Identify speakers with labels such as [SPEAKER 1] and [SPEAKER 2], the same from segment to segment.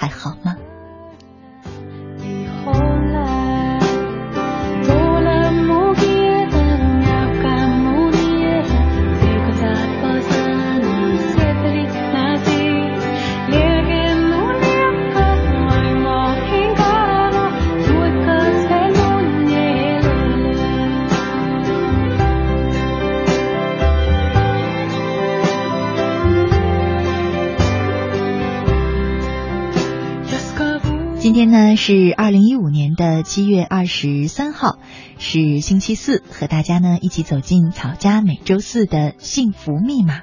[SPEAKER 1] 还好吗？是二零一五年的七月二十三号，是星期四，和大家呢一起走进草家每周四的幸福密码。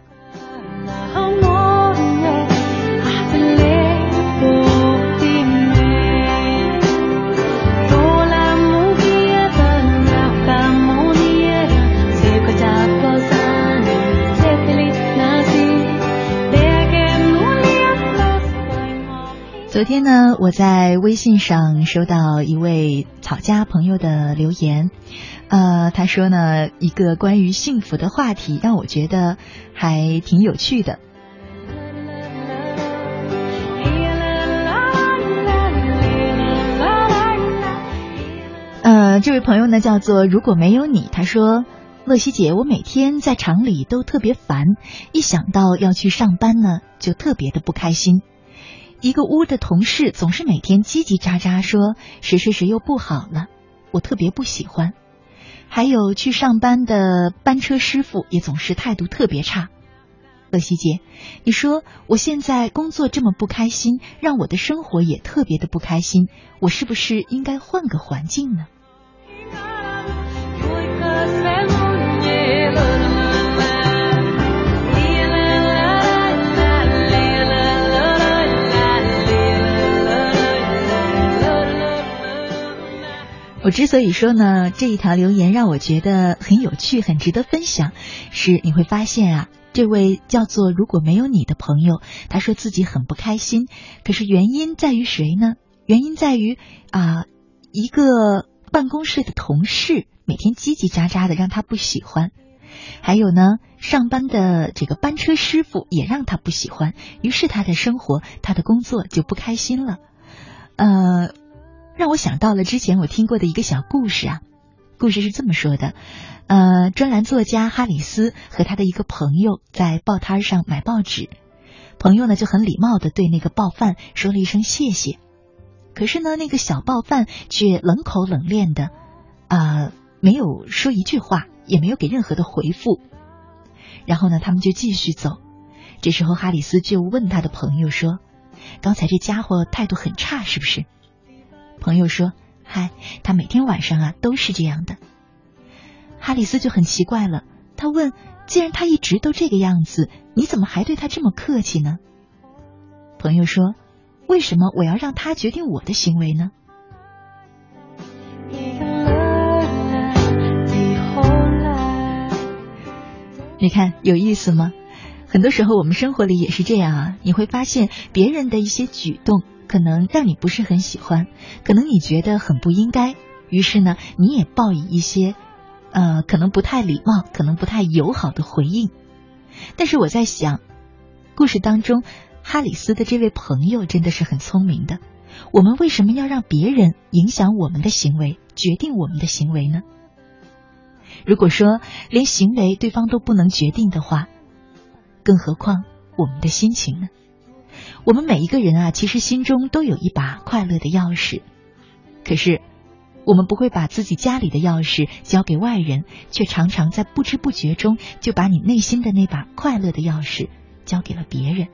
[SPEAKER 1] 昨天呢，我在微信上收到一位草家朋友的留言，呃，他说呢，一个关于幸福的话题让我觉得还挺有趣的。呃，这位朋友呢叫做如果没有你，他说，乐西姐，我每天在厂里都特别烦，一想到要去上班呢，就特别的不开心。一个屋的同事总是每天叽叽喳喳说谁谁谁又不好了，我特别不喜欢。还有去上班的班车师傅也总是态度特别差。乐西姐，你说我现在工作这么不开心，让我的生活也特别的不开心，我是不是应该换个环境呢？我之所以说呢，这一条留言让我觉得很有趣、很值得分享，是你会发现啊，这位叫做如果没有你的朋友，他说自己很不开心，可是原因在于谁呢？原因在于啊，一个办公室的同事每天叽叽喳喳的让他不喜欢，还有呢，上班的这个班车师傅也让他不喜欢，于是他的生活、他的工作就不开心了，呃。让我想到了之前我听过的一个小故事啊，故事是这么说的：呃，专栏作家哈里斯和他的一个朋友在报摊上买报纸，朋友呢就很礼貌的对那个报贩说了一声谢谢，可是呢那个小报贩却冷口冷面的，啊，没有说一句话，也没有给任何的回复，然后呢他们就继续走，这时候哈里斯就问他的朋友说：“刚才这家伙态度很差，是不是？”朋友说：“嗨，他每天晚上啊都是这样的。”哈里斯就很奇怪了，他问：“既然他一直都这个样子，你怎么还对他这么客气呢？”朋友说：“为什么我要让他决定我的行为呢？”你看有意思吗？很多时候我们生活里也是这样啊，你会发现别人的一些举动。可能让你不是很喜欢，可能你觉得很不应该，于是呢，你也报以一些，呃，可能不太礼貌、可能不太友好的回应。但是我在想，故事当中哈里斯的这位朋友真的是很聪明的。我们为什么要让别人影响我们的行为，决定我们的行为呢？如果说连行为对方都不能决定的话，更何况我们的心情呢？我们每一个人啊，其实心中都有一把快乐的钥匙，可是我们不会把自己家里的钥匙交给外人，却常常在不知不觉中就把你内心的那把快乐的钥匙交给了别人。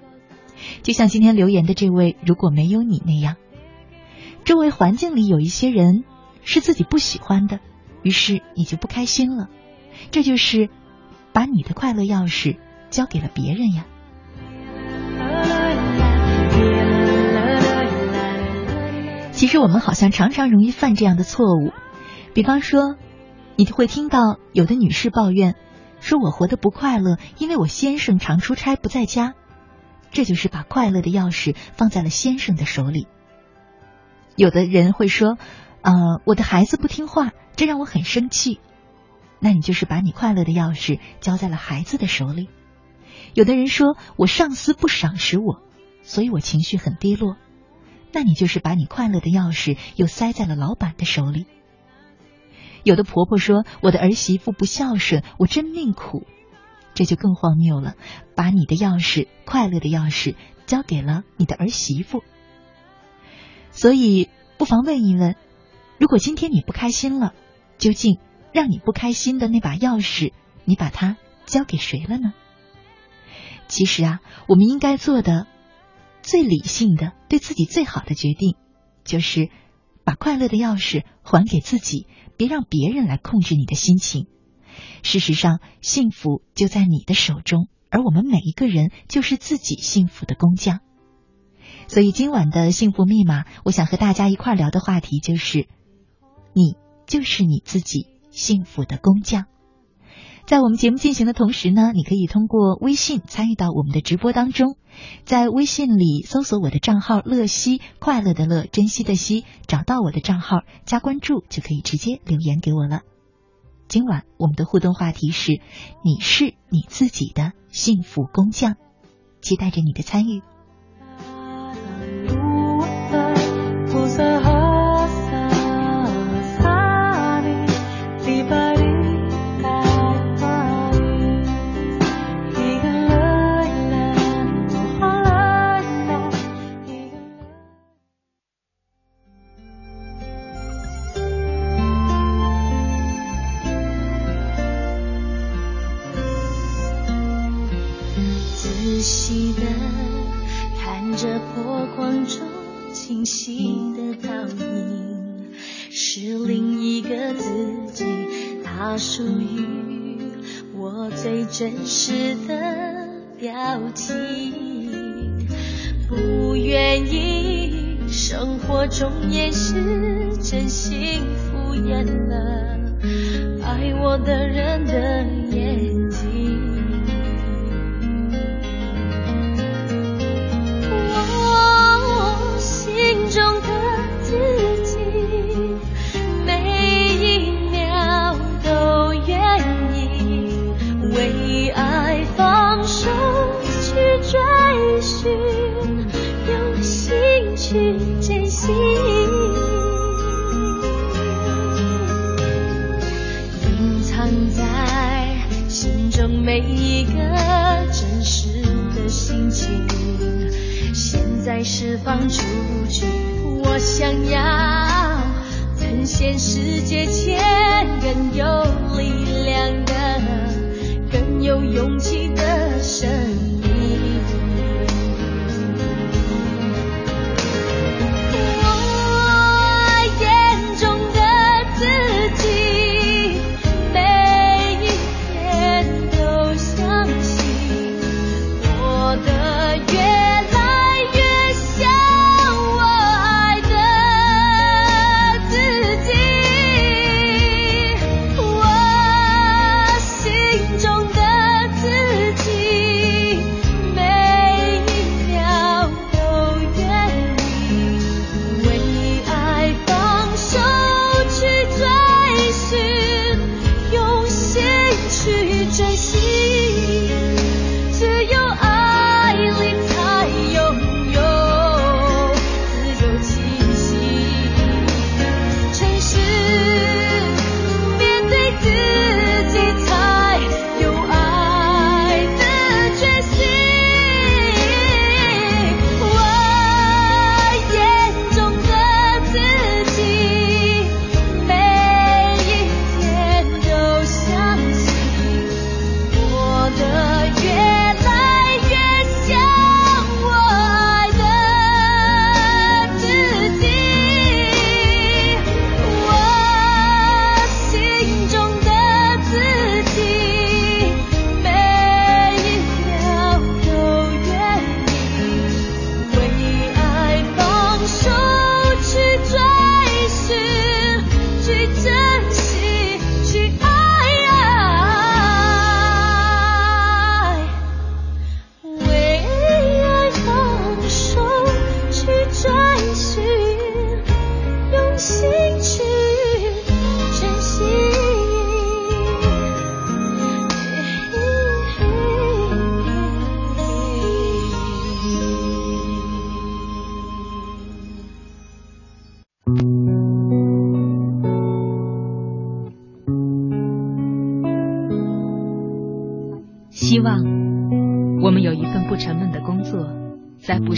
[SPEAKER 1] 就像今天留言的这位，如果没有你那样，周围环境里有一些人是自己不喜欢的，于是你就不开心了，这就是把你的快乐钥匙交给了别人呀。其实我们好像常常容易犯这样的错误，比方说，你就会听到有的女士抱怨，说我活得不快乐，因为我先生常出差不在家，这就是把快乐的钥匙放在了先生的手里。有的人会说，呃，我的孩子不听话，这让我很生气，那你就是把你快乐的钥匙交在了孩子的手里。有的人说我上司不赏识我，所以我情绪很低落。那你就是把你快乐的钥匙又塞在了老板的手里。有的婆婆说我的儿媳妇不孝顺，我真命苦，这就更荒谬了。把你的钥匙，快乐的钥匙交给了你的儿媳妇。所以不妨问一问：如果今天你不开心了，究竟让你不开心的那把钥匙，你把它交给谁了呢？其实啊，我们应该做的。最理性的、对自己最好的决定，就是把快乐的钥匙还给自己，别让别人来控制你的心情。事实上，幸福就在你的手中，而我们每一个人就是自己幸福的工匠。所以，今晚的幸福密码，我想和大家一块聊的话题就是：你就是你自己幸福的工匠。在我们节目进行的同时呢，你可以通过微信参与到我们的直播当中，在微信里搜索我的账号“乐西”，快乐的乐，珍惜的惜，找到我的账号加关注，就可以直接留言给我了。今晚我们的互动话题是：你是你自己的幸福工匠，期待着你的参与。
[SPEAKER 2] 真实的表情，不愿意生活中掩饰真心敷衍了爱我的人时的心情，现在释放出去。我想要呈现世界前更有力量的。更有勇气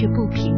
[SPEAKER 3] 却不平。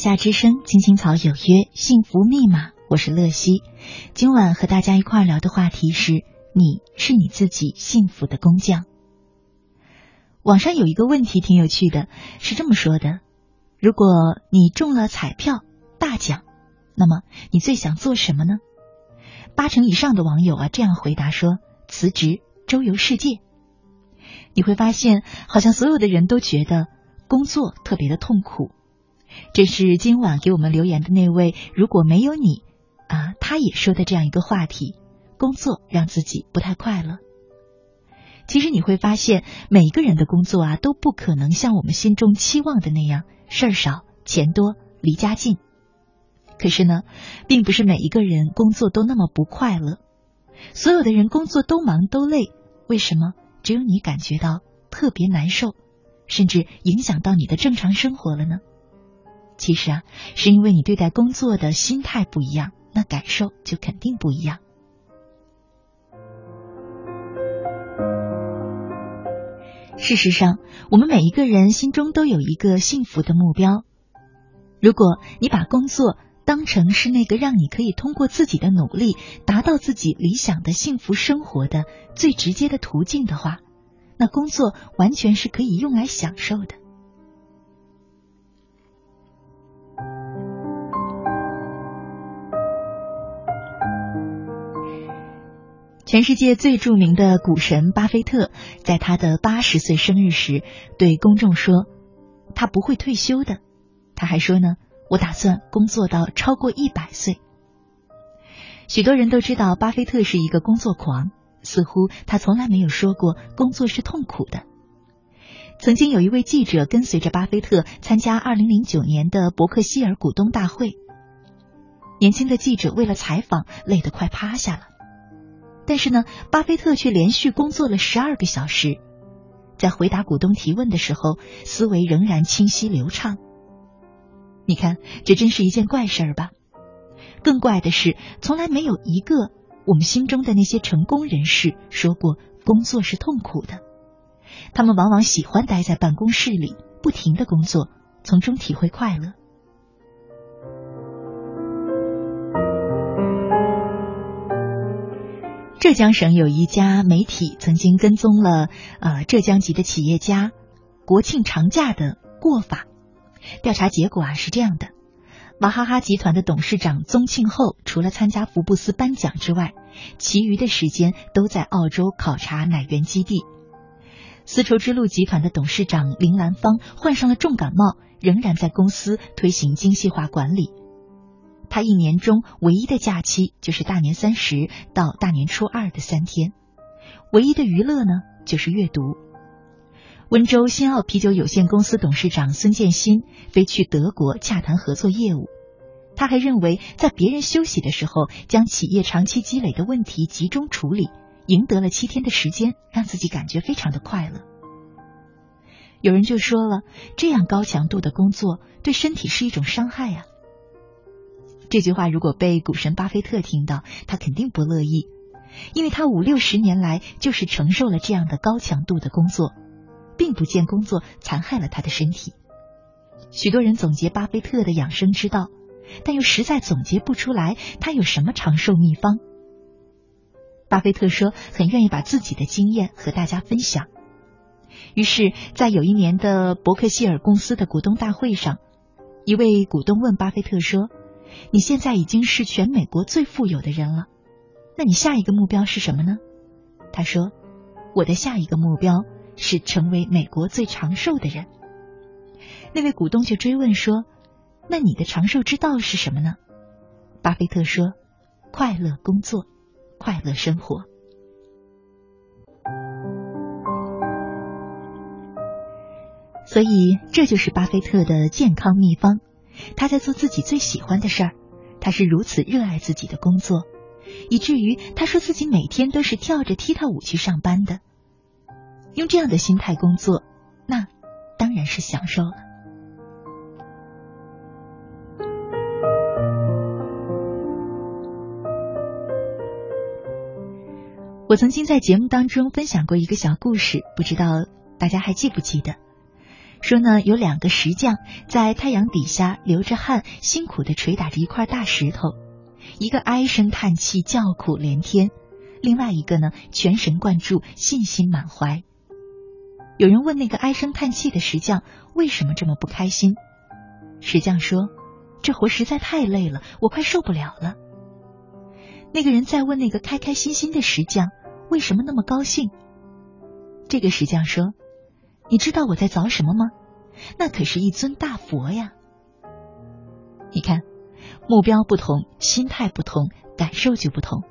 [SPEAKER 1] 夏之声，青青草有约，幸福密码，我是乐西。今晚和大家一块聊的话题是：你是你自己幸福的工匠。网上有一个问题挺有趣的，是这么说的：如果你中了彩票大奖，那么你最想做什么呢？八成以上的网友啊这样回答说：辞职，周游世界。你会发现，好像所有的人都觉得工作特别的痛苦。这是今晚给我们留言的那位，如果没有你，啊，他也说的这样一个话题：工作让自己不太快乐。其实你会发现，每一个人的工作啊，都不可能像我们心中期望的那样，事儿少、钱多、离家近。可是呢，并不是每一个人工作都那么不快乐。所有的人工作都忙都累，为什么只有你感觉到特别难受，甚至影响到你的正常生活了呢？其实啊，是因为你对待工作的心态不一样，那感受就肯定不一样。事实上，我们每一个人心中都有一个幸福的目标。如果你把工作当成是那个让你可以通过自己的努力达到自己理想的幸福生活的最直接的途径的话，那工作完全是可以用来享受的。全世界最著名的股神巴菲特，在他的八十岁生日时，对公众说：“他不会退休的。”他还说呢：“我打算工作到超过一百岁。”许多人都知道，巴菲特是一个工作狂，似乎他从来没有说过工作是痛苦的。曾经有一位记者跟随着巴菲特参加二零零九年的伯克希尔股东大会，年轻的记者为了采访，累得快趴下了。但是呢，巴菲特却连续工作了十二个小时，在回答股东提问的时候，思维仍然清晰流畅。你看，这真是一件怪事儿吧？更怪的是，从来没有一个我们心中的那些成功人士说过工作是痛苦的。他们往往喜欢待在办公室里，不停的工作，从中体会快乐。浙江省有一家媒体曾经跟踪了呃浙江籍的企业家国庆长假的过法，调查结果啊是这样的：娃哈哈集团的董事长宗庆后除了参加福布斯颁奖之外，其余的时间都在澳洲考察奶源基地。丝绸之路集团的董事长林兰芳患上了重感冒，仍然在公司推行精细化管理。他一年中唯一的假期就是大年三十到大年初二的三天，唯一的娱乐呢就是阅读。温州新奥啤酒有限公司董事长孙建新飞去德国洽谈合作业务，他还认为在别人休息的时候，将企业长期积累的问题集中处理，赢得了七天的时间，让自己感觉非常的快乐。有人就说了，这样高强度的工作对身体是一种伤害呀。这句话如果被股神巴菲特听到，他肯定不乐意。因为他五六十年来就是承受了这样的高强度的工作，并不见工作残害了他的身体。许多人总结巴菲特的养生之道，但又实在总结不出来他有什么长寿秘方。巴菲特说，很愿意把自己的经验和大家分享。于是，在有一年的伯克希尔公司的股东大会上，一位股东问巴菲特说：“你现在已经是全美国最富有的人了。”那你下一个目标是什么呢？他说：“我的下一个目标是成为美国最长寿的人。”那位股东就追问说：“那你的长寿之道是什么呢？”巴菲特说：“快乐工作，快乐生活。”所以，这就是巴菲特的健康秘方。他在做自己最喜欢的事儿，他是如此热爱自己的工作。以至于他说自己每天都是跳着踢踏舞去上班的，用这样的心态工作，那当然是享受了。我曾经在节目当中分享过一个小故事，不知道大家还记不记得？说呢，有两个石匠在太阳底下流着汗，辛苦的捶打着一块大石头。一个唉声叹气、叫苦连天，另外一个呢全神贯注、信心满怀。有人问那个唉声叹气的石匠为什么这么不开心，石匠说：“这活实在太累了，我快受不了了。”那个人再问那个开开心心的石匠为什么那么高兴，这个石匠说：“你知道我在凿什么吗？那可是一尊大佛呀！你看。”目标不同，心态不同，感受就不同。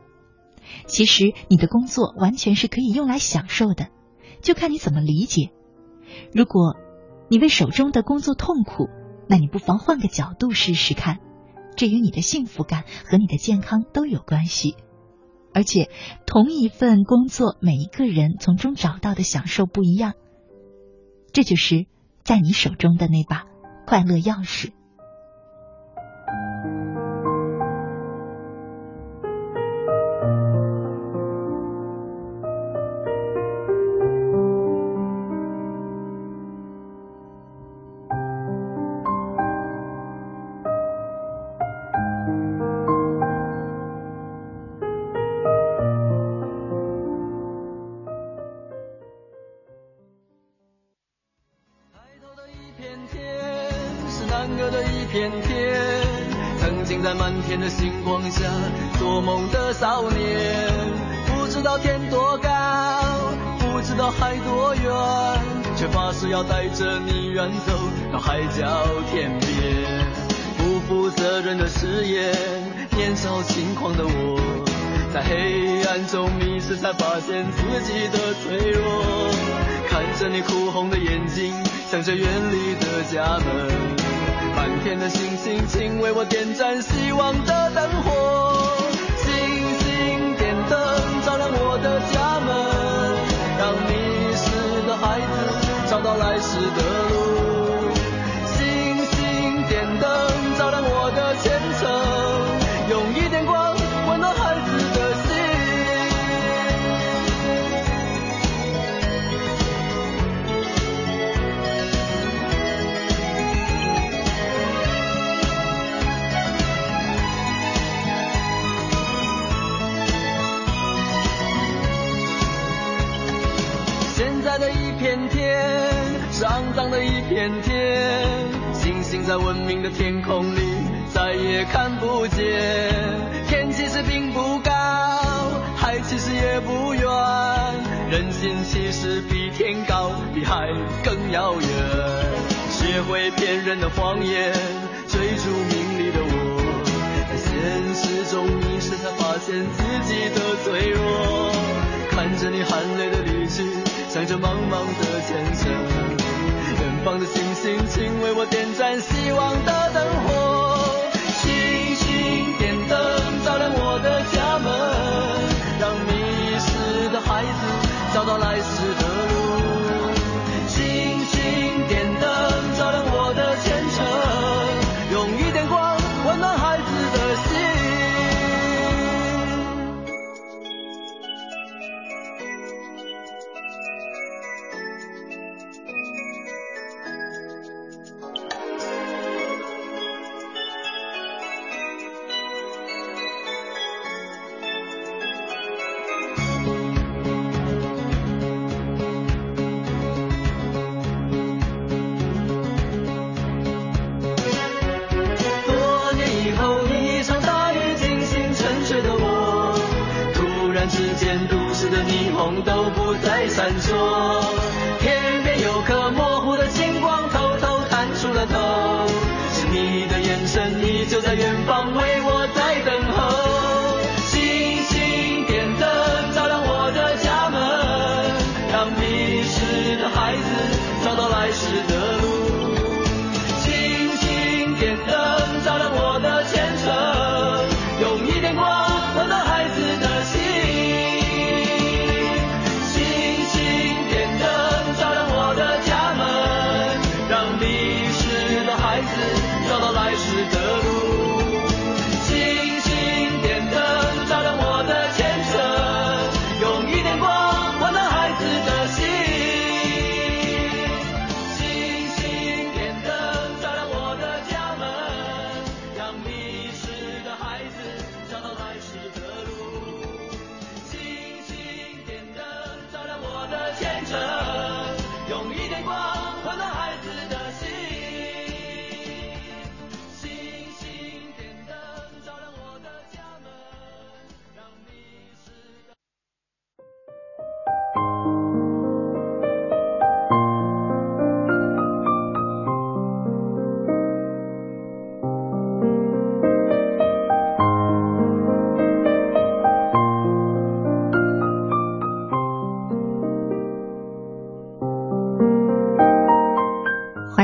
[SPEAKER 1] 其实你的工作完全是可以用来享受的，就看你怎么理解。如果你为手中的工作痛苦，那你不妨换个角度试试看，这与你的幸福感和你的健康都有关系。而且同一份工作，每一个人从中找到的享受不一样，这就是在你手中的那把快乐钥匙。
[SPEAKER 4] 光下。天天，星星在文明的天空里再也看不见。天其实并不高，海其实也不远。人心其实比天高，比海更遥远。学会骗人的谎言，追逐名利的我，在现实中迷失才发现自己的脆弱。看着你含泪的离去，想着茫茫的前程。放的星星请为我点盏希望的灯火。星星点灯照亮我的家门让迷失的
[SPEAKER 1] 孩子找到来时的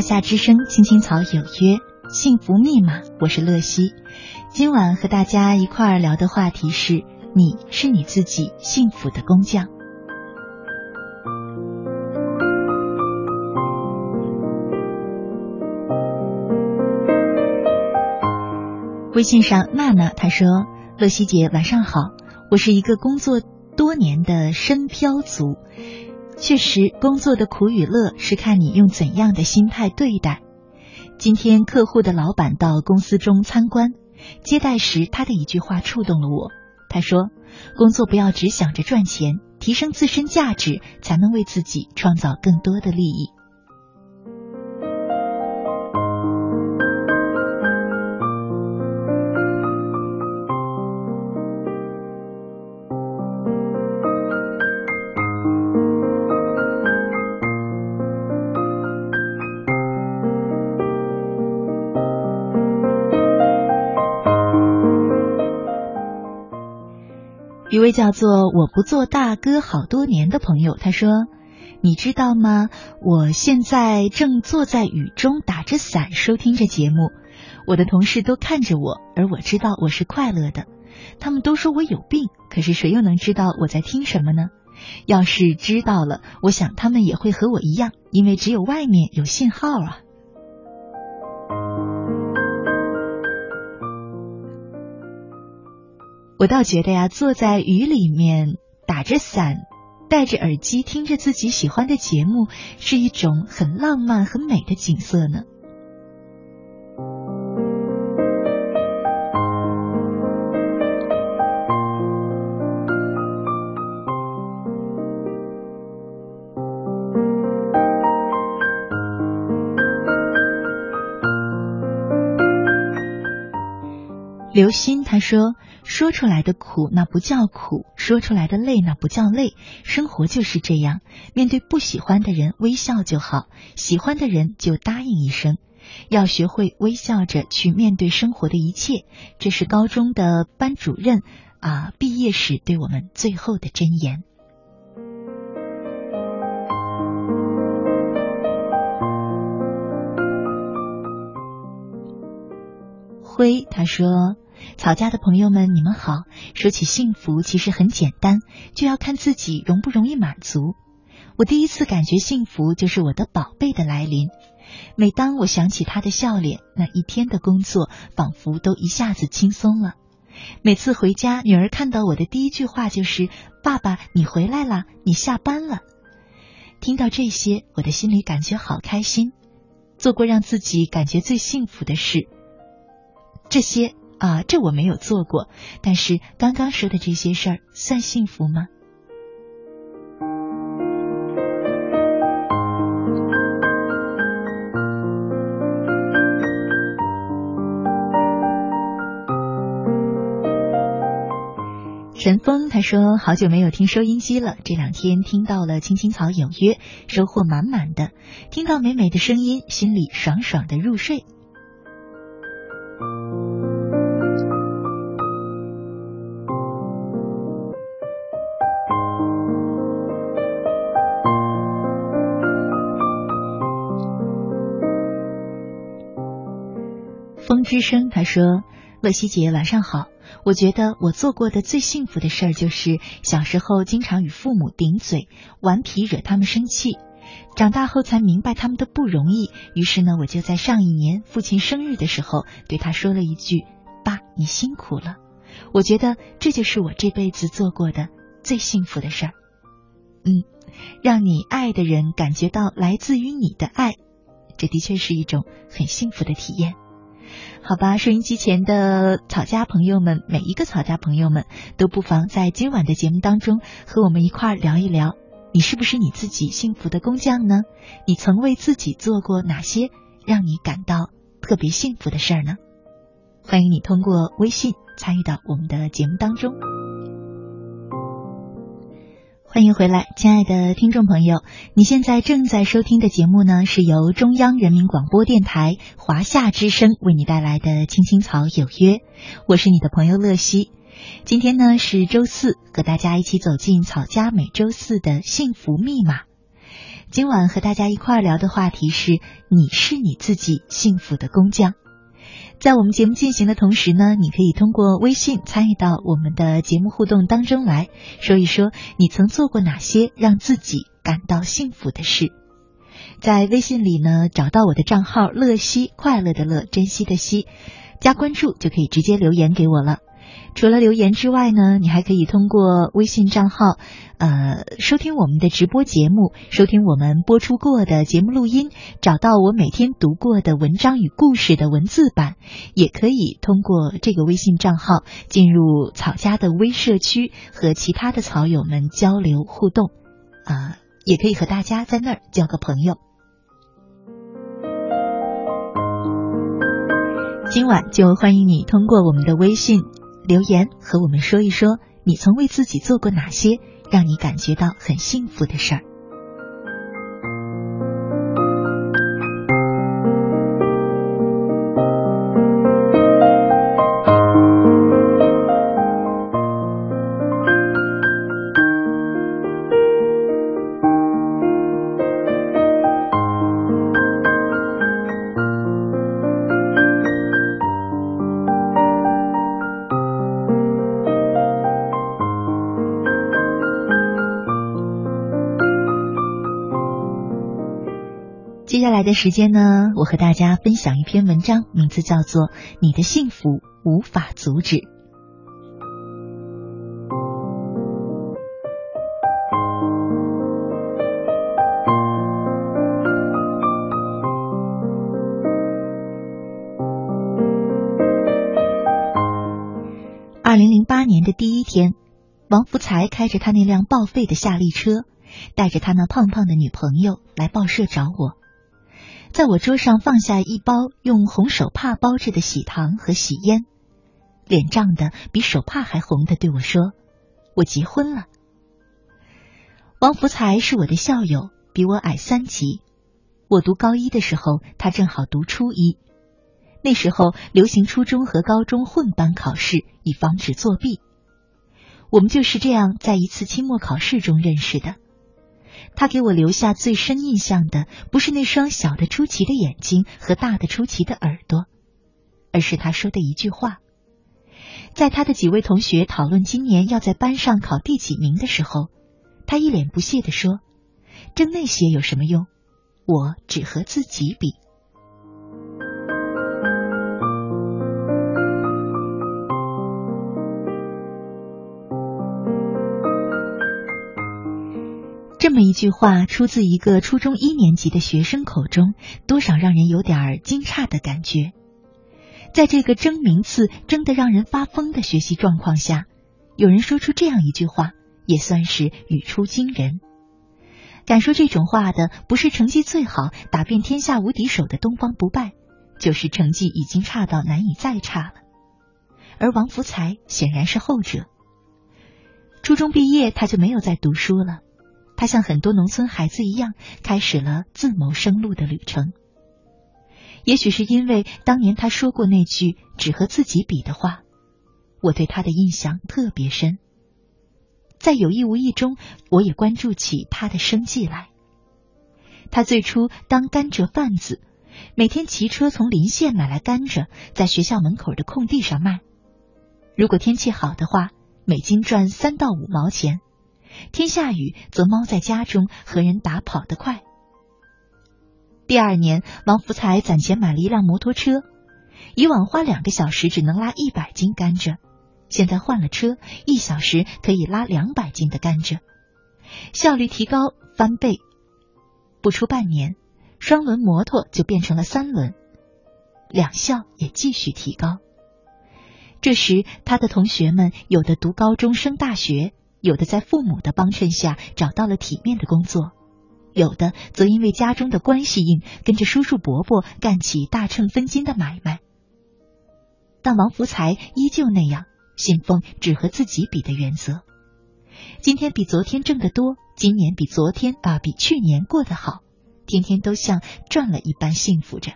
[SPEAKER 1] 夏之声，青青草有约，幸福密码，我是乐西。今晚和大家一块儿聊的话题是：你是你自己幸福的工匠。微信上娜娜她说：“乐西姐晚上好，我是一个工作多年的深漂族。确实，工作的苦与乐是看你用怎样的心态对待。今天客户的老板到公司中参观，接待时他的一句话触动了我。他说：“工作不要只想着赚钱，提升自身价值，才能为自己创造更多的利益。”位叫做“我不做大哥好多年”的朋友，他说：“你知道吗？我现在正坐在雨中打着伞收听着节目，我的同事都看着我，而我知道我是快乐的。他们都说我有病，可是谁又能知道我在听什么呢？要是知道了，我想他们也会和我一样，因为只有外面有信号啊。”我倒觉得呀，坐在雨里面打着伞，戴着耳机听着自己喜欢的节目，是一种很浪漫、很美的景色呢。刘鑫他说：“说出来的苦那不叫苦，说出来的累那不叫累。生活就是这样，面对不喜欢的人微笑就好，喜欢的人就答应一声。要学会微笑着去面对生活的一切。这是高中的班主任啊毕业时对我们最后的箴言。”辉他说。草家的朋友们，你们好。说起幸福，其实很简单，就要看自己容不容易满足。我第一次感觉幸福，就是我的宝贝的来临。每当我想起他的笑脸，那一天的工作仿佛都一下子轻松了。每次回家，女儿看到我的第一句话就是：“爸爸，你回来了，你下班了。”听到这些，我的心里感觉好开心。做过让自己感觉最幸福的事，这些。啊，这我没有做过，但是刚刚说的这些事儿算幸福吗？陈峰他说：“好久没有听收音机了，这两天听到了青青草有约，收获满满的。听到美美的声音，心里爽爽的入睡。”之声他说：“乐西姐晚上好，我觉得我做过的最幸福的事儿就是小时候经常与父母顶嘴、顽皮惹他们生气，长大后才明白他们的不容易。于是呢，我就在上一年父亲生日的时候对他说了一句：‘爸，你辛苦了。’我觉得这就是我这辈子做过的最幸福的事儿。嗯，让你爱的人感觉到来自于你的爱，这的确是一种很幸福的体验。”好吧，收音机前的草家朋友们，每一个草家朋友们都不妨在今晚的节目当中和我们一块儿聊一聊，你是不是你自己幸福的工匠呢？你曾为自己做过哪些让你感到特别幸福的事儿呢？欢迎你通过微信参与到我们的节目当中。欢迎回来，亲爱的听众朋友，你现在正在收听的节目呢，是由中央人民广播电台华夏之声为你带来的《青青草有约》，我是你的朋友乐西。今天呢是周四，和大家一起走进草家每周四的幸福密码。今晚和大家一块儿聊的话题是：你是你自己幸福的工匠。在我们节目进行的同时呢，你可以通过微信参与到我们的节目互动当中来，说一说你曾做过哪些让自己感到幸福的事。在微信里呢，找到我的账号“乐西”，快乐的乐，珍惜的惜，加关注就可以直接留言给我了。除了留言之外呢，你还可以通过微信账号，呃，收听我们的直播节目，收听我们播出过的节目录音，找到我每天读过的文章与故事的文字版，也可以通过这个微信账号进入草家的微社区，和其他的草友们交流互动，啊，也可以和大家在那儿交个朋友。今晚就欢迎你通过我们的微信。留言和我们说一说，你曾为自己做过哪些让你感觉到很幸福的事儿。时间呢，我和大家分享一篇文章，名字叫做《你的幸福无法阻止》。二零零八年的第一天，王福才开着他那辆报废的夏利车，带着他那胖胖的女朋友来报社找我。在我桌上放下一包用红手帕包着的喜糖和喜烟，脸涨得比手帕还红的对我说：“我结婚了。”王福才是我的校友，比我矮三级。我读高一的时候，他正好读初一。那时候流行初中和高中混班考试，以防止作弊。我们就是这样在一次期末考试中认识的。他给我留下最深印象的，不是那双小的出奇的眼睛和大的出奇的耳朵，而是他说的一句话。在他的几位同学讨论今年要在班上考第几名的时候，他一脸不屑地说：“争那些有什么用？我只和自己比。”这么一句话出自一个初中一年级的学生口中，多少让人有点惊诧的感觉。在这个争名次争得让人发疯的学习状况下，有人说出这样一句话，也算是语出惊人。敢说这种话的，不是成绩最好、打遍天下无敌手的东方不败，就是成绩已经差到难以再差了。而王福才显然是后者。初中毕业，他就没有再读书了。他像很多农村孩子一样，开始了自谋生路的旅程。也许是因为当年他说过那句只和自己比的话，我对他的印象特别深。在有意无意中，我也关注起他的生计来。他最初当甘蔗贩子，每天骑车从临县买来甘蔗，在学校门口的空地上卖。如果天气好的话，每斤赚三到五毛钱；天下雨，则猫在家中和人打跑得快。第二年，王福才攒钱买了一辆摩托车，以往花两个小时只能拉一百斤甘蔗，现在换了车，一小时可以拉两百斤的甘蔗，效率提高翻倍。不出半年，双轮摩托就变成了三轮，两效也继续提高。这时，他的同学们有的读高中升大学，有的在父母的帮衬下找到了体面的工作。有的则因为家中的关系硬，跟着叔叔伯伯干起大秤分金的买卖。但王福才依旧那样信奉只和自己比的原则。今天比昨天挣得多，今年比昨天啊比去年过得好，天天都像赚了一般幸福着。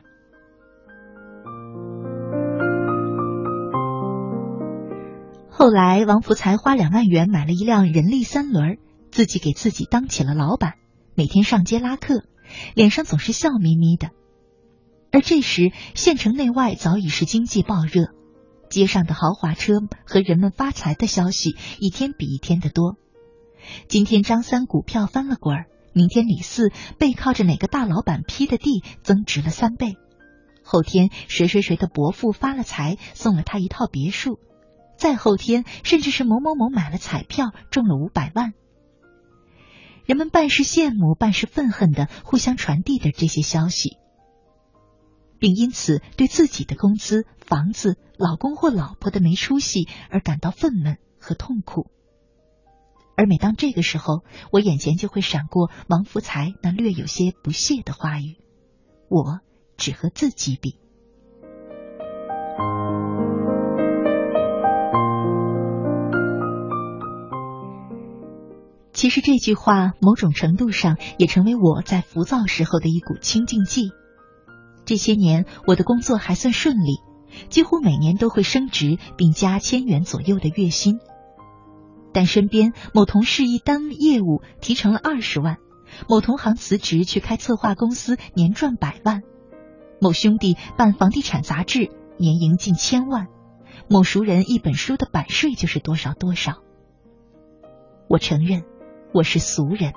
[SPEAKER 1] 后来，王福才花两万元买了一辆人力三轮，自己给自己当起了老板。每天上街拉客，脸上总是笑眯眯的。而这时，县城内外早已是经济爆热，街上的豪华车和人们发财的消息一天比一天的多。今天张三股票翻了滚儿，明天李四背靠着哪个大老板批的地增值了三倍，后天谁谁谁的伯父发了财，送了他一套别墅，再后天甚至是某某某买了彩票中了五百万。人们半是羡慕，半是愤恨的互相传递的这些消息，并因此对自己的工资、房子、老公或老婆的没出息而感到愤懑和痛苦。而每当这个时候，我眼前就会闪过王福才那略有些不屑的话语：“我只和自己比。”其实这句话某种程度上也成为我在浮躁时候的一股清静剂。这些年我的工作还算顺利，几乎每年都会升职并加千元左右的月薪。但身边某同事一单业务提成了二十万，某同行辞职去开策划公司年赚百万，某兄弟办房地产杂志年盈近千万，某熟人一本书的版税就是多少多少。我承认。我是俗人，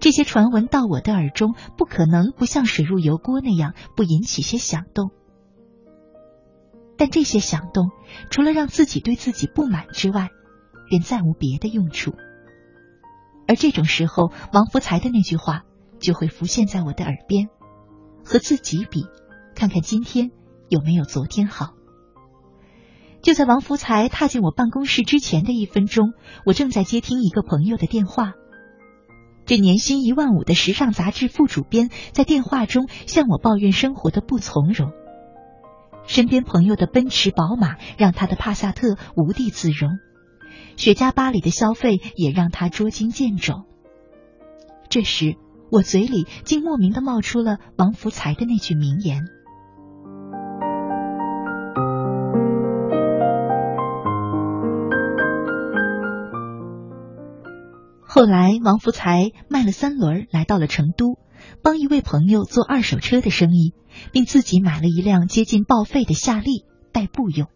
[SPEAKER 1] 这些传闻到我的耳中，不可能不像水入油锅那样不引起些响动。但这些响动，除了让自己对自己不满之外，便再无别的用处。而这种时候，王福才的那句话就会浮现在我的耳边：和自己比，看看今天有没有昨天好。就在王福才踏进我办公室之前的一分钟，我正在接听一个朋友的电话。这年薪一万五的时尚杂志副主编在电话中向我抱怨生活的不从容。身边朋友的奔驰、宝马让他的帕萨特无地自容，雪茄吧里的消费也让他捉襟见肘。这时，我嘴里竟莫名的冒出了王福才的那句名言。后来，王福才卖了三轮，来到了成都，帮一位朋友做二手车的生意，并自己买了一辆接近报废的夏利代步用。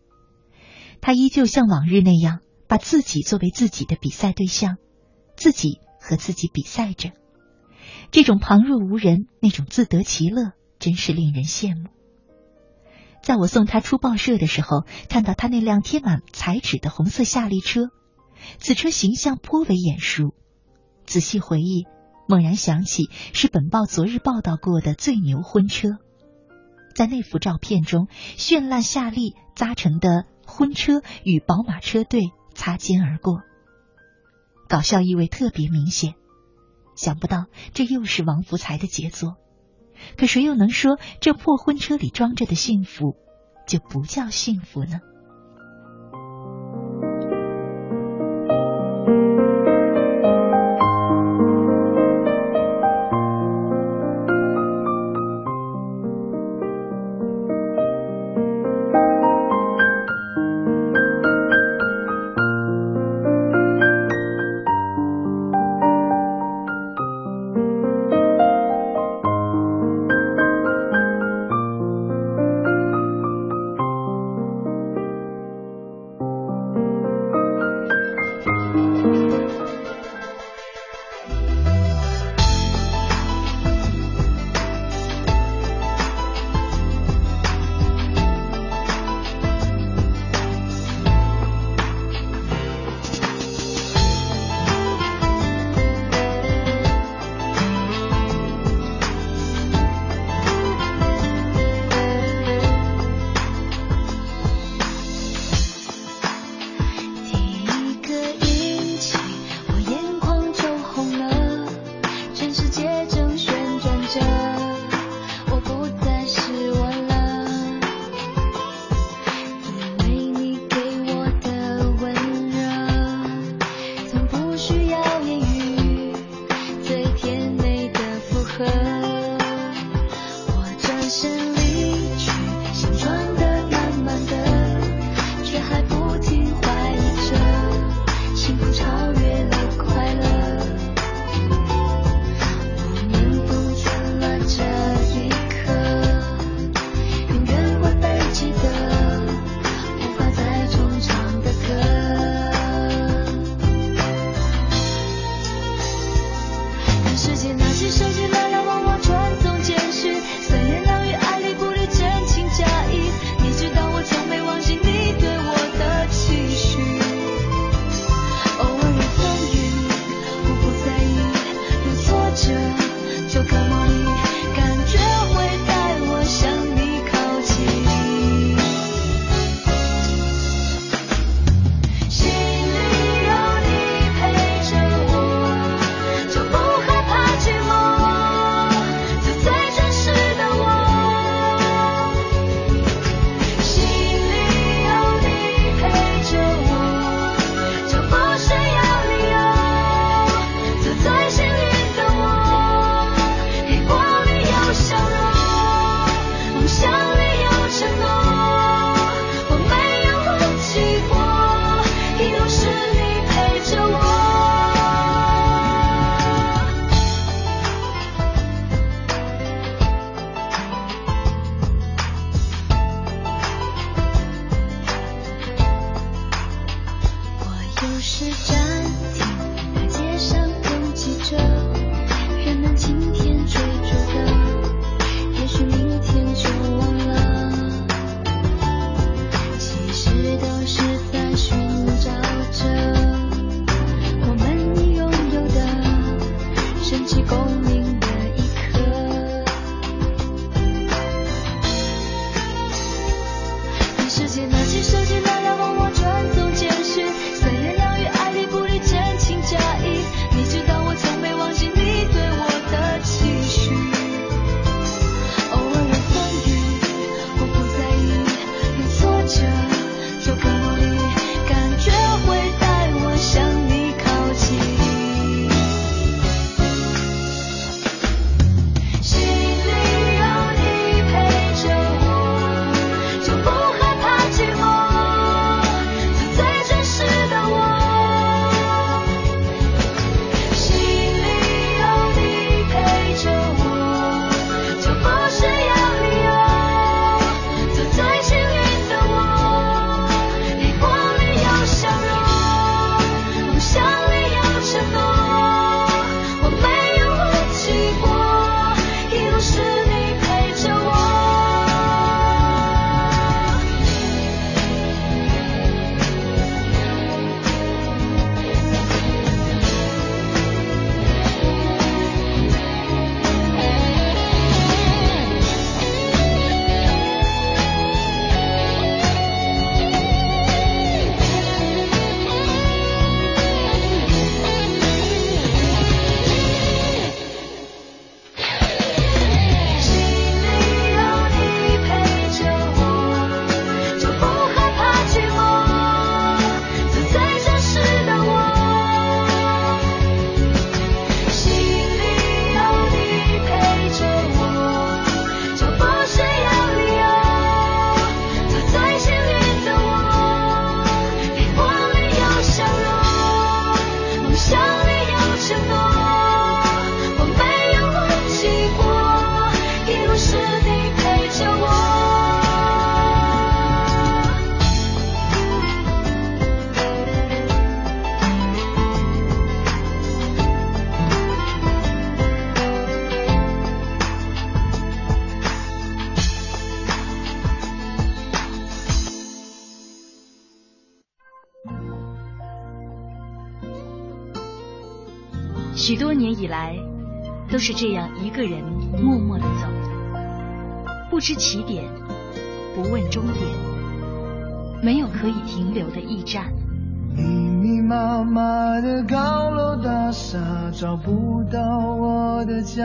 [SPEAKER 1] 他依旧像往日那样，把自己作为自己的比赛对象，自己和自己比赛着。这种旁若无人，那种自得其乐，真是令人羡慕。在我送他出报社的时候，看到他那辆贴满彩纸的红色夏利车，此车形象颇为眼熟。仔细回忆，猛然想起是本报昨日报道过的最牛婚车。在那幅照片中，绚烂夏利扎成的婚车与宝马车队擦肩而过，搞笑意味特别明显。想不到这又是王福才的杰作，可谁又能说这破婚车里装着的幸福就不叫幸福呢？
[SPEAKER 3] 都是这样一个人默默的走，不知起点，不问终点，没有可以停留的驿站。
[SPEAKER 5] 密密麻麻的高楼大厦，找不到我的家。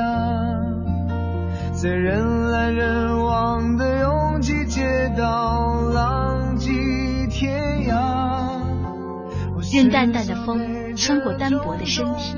[SPEAKER 5] 在人来人往的拥挤街道，浪迹天涯。
[SPEAKER 3] 任淡淡的风穿过单薄的身体，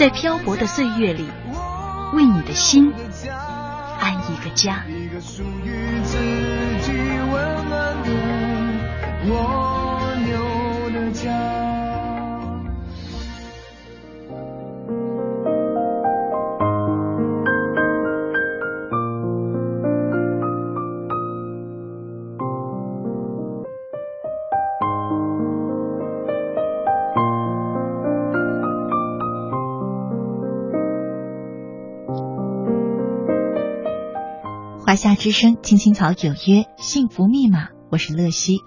[SPEAKER 3] 在漂泊的岁月里，为你的心安一个家。
[SPEAKER 5] 一个属于自己温暖的蜗
[SPEAKER 1] 夏之声，青青草有约，幸福密码，我是乐西。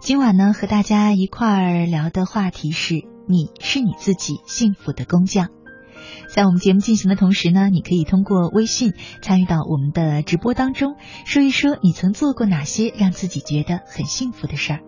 [SPEAKER 1] 今晚呢，和大家一块儿聊的话题是：你是你自己幸福的工匠。在我们节目进行的同时呢，你可以通过微信参与到我们的直播当中，说一说你曾做过哪些让自己觉得很幸福的事儿。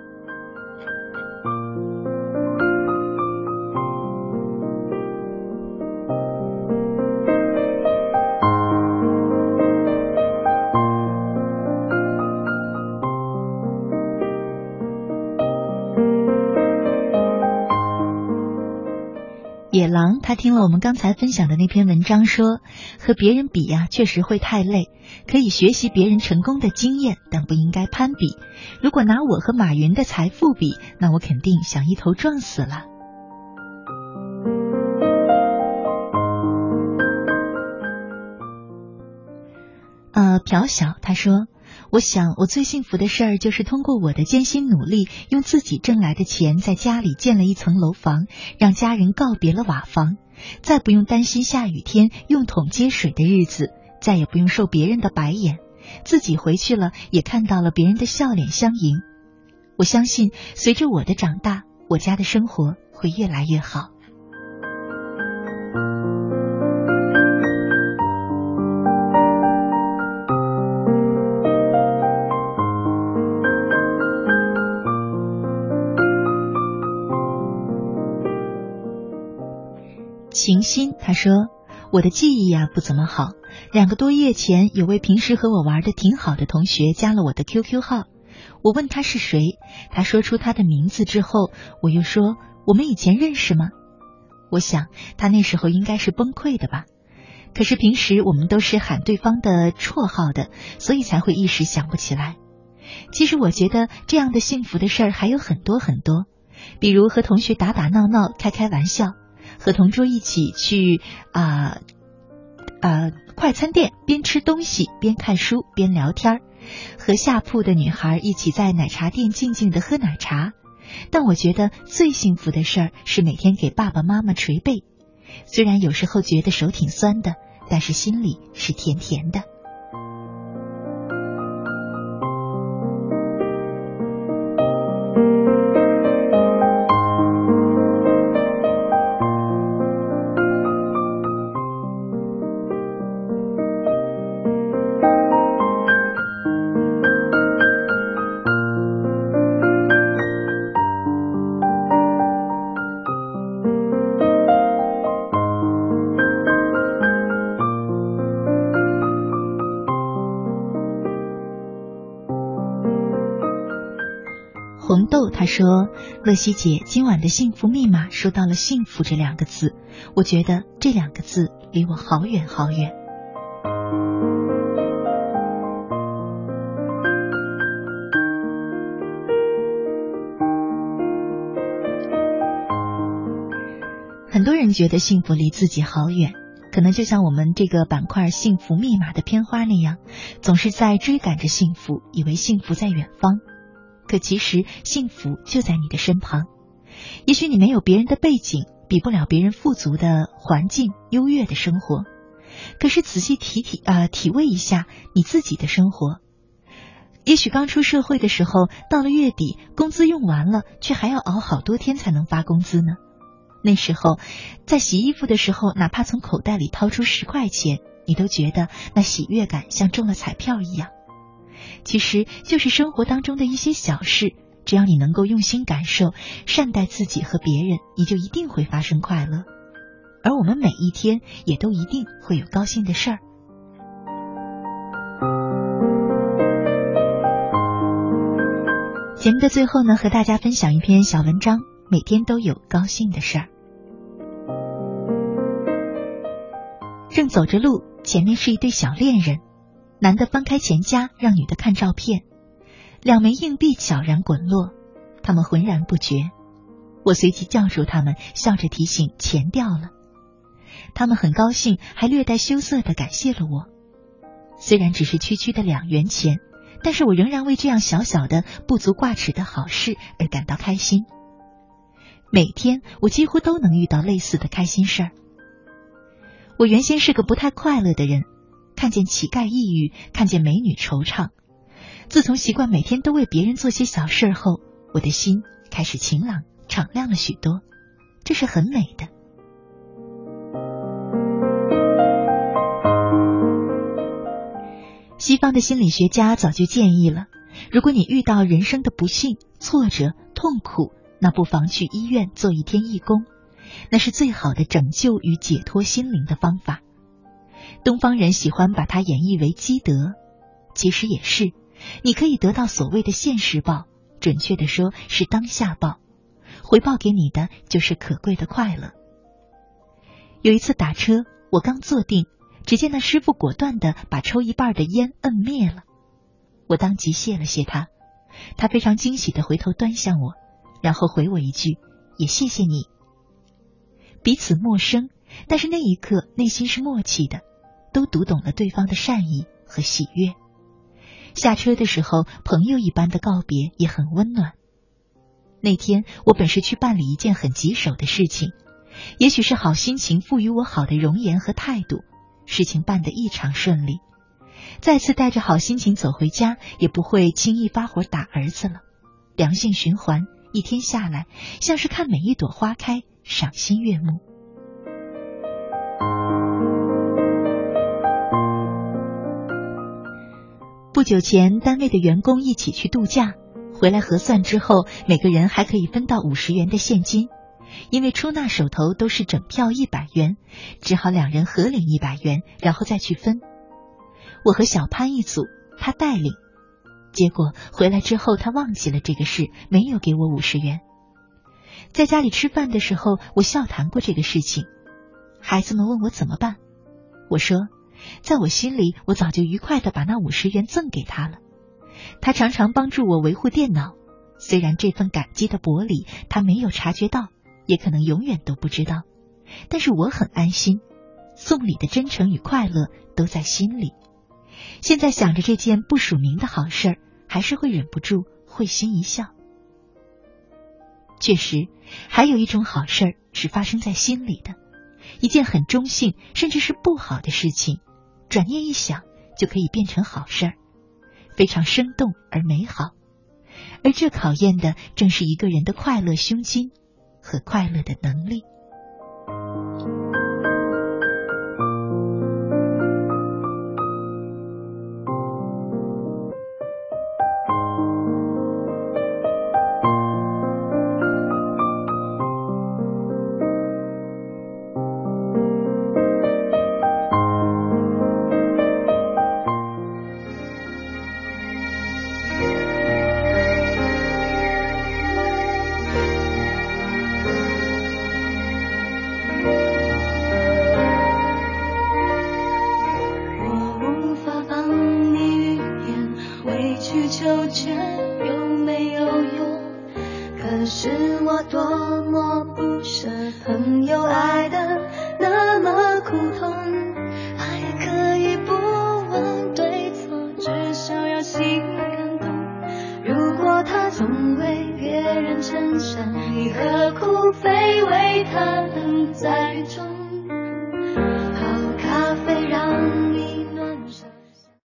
[SPEAKER 1] 野狼他听了我们刚才分享的那篇文章，说和别人比呀、确实会太累，可以学习别人成功的经验，但不应该攀比。如果拿我和马云的财富比，那我肯定想一头撞死了。呃，朴晓他说。我想，我最幸福的事儿就是通过我的艰辛努力，用自己挣来的钱在家里建了一层楼房，让家人告别了瓦房，再不用担心下雨天用桶接水的日子，再也不用受别人的白眼，自己回去了也看到了别人的笑脸相迎。我相信，随着我的长大，我家的生活会越来越好。晴心他说：“我的记忆呀、不怎么好。两个多月前，有位平时和我玩的挺好的同学加了我的 QQ 号。我问他是谁，他说出他的名字之后，我又说我们以前认识吗？我想他那时候应该是崩溃的吧。可是平时我们都是喊对方的绰号的，所以才会一时想不起来。其实我觉得这样的幸福的事儿还有很多很多，比如和同学打打闹闹、开开玩笑。”和同桌一起去啊啊快餐店，边吃东西边看书边聊天儿；和下铺的女孩一起在奶茶店静静的喝奶茶。但我觉得最幸福的事儿是每天给爸爸妈妈捶背，虽然有时候觉得手挺酸的，但是心里是甜甜的。说：“乐西姐，今晚的幸福密码说到了‘幸福’这两个字，我觉得这两个字离我好远好远。”很多人觉得幸福离自己好远。可能就像我们这个板块“幸福密码”的片花那样，总是在追赶着幸福，以为幸福在远方，可其实幸福就在你的身旁。也许你没有别人的背景，比不了别人富足的环境、优越的生活，可是仔细体体啊体味一下你自己的生活。也许刚出社会的时候，到了月底，工资用完了，却还要熬好多天才能发工资呢。那时候，在洗衣服的时候，哪怕从口袋里掏出十块钱，你都觉得那喜悦感像中了彩票一样。其实就是生活当中的一些小事，只要你能够用心感受、善待自己和别人，你就一定会发生快乐。而我们每一天也都一定会有高兴的事儿。节目的最后呢，和大家分享一篇小文章。每天都有高兴的事儿。正走着路，前面是一对小恋人，男的翻开钱夹，让女的看照片，两枚硬币悄然滚落，他们浑然不觉。我随即叫住他们，笑着提醒钱掉了。他们很高兴，还略带羞涩的感谢了我。虽然只是区区的两元钱，但是我仍然为这样小小的不足挂齿的好事而感到开心。每天我几乎都能遇到类似的开心事儿。我原先是个不太快乐的人，看见乞丐抑郁，看见美女惆怅。自从习惯每天都为别人做些小事后，我的心开始晴朗敞亮了许多，这是很美的。西方的心理学家早就建议了，如果你遇到人生的不幸、挫折、痛苦，那不妨去医院做一天义工，那是最好的拯救与解脱心灵的方法。东方人喜欢把它演绎为积德，其实也是，你可以得到所谓的现世报，准确的说是当下报，回报给你的就是可贵的快乐。有一次打车，我刚坐定，只见那师傅果断的把抽一半的烟摁灭了，我当即谢了谢他，他非常惊喜的回头端详我。然后回我一句，也谢谢你。彼此陌生，但是那一刻内心是默契的，都读懂了对方的善意和喜悦。下车的时候，朋友一般的告别也很温暖。那天我本是去办理一件很棘手的事情，也许是好心情赋予我好的容颜和态度，事情办得异常顺利。再次带着好心情走回家，也不会轻易发火打儿子了。良性循环。一天下来，像是看每一朵花开，赏心悦目。不久前，单位的员工一起去度假，回来核算之后，每个人还可以分到五十元的现金。因为出纳手头都是整票一百元，只好两人合领一百元，然后再去分。我和小潘一组，他带领。结果回来之后，他忘记了这个事，没有给我五十元。在家里吃饭的时候，我笑谈过这个事情。孩子们问我怎么办，我说，在我心里，我早就愉快的把那五十元赠给他了。他常常帮助我维护电脑，虽然这份感激的薄礼他没有察觉到，也可能永远都不知道，但是我很安心，送礼的真诚与快乐都在心里。现在想着这件不署名的好事儿，还是会忍不住会心一笑。确实，还有一种好事儿是发生在心里的，一件很中性甚至是不好的事情，转念一想就可以变成好事儿，非常生动而美好。而这考验的正是一个人的快乐胸襟和快乐的能力。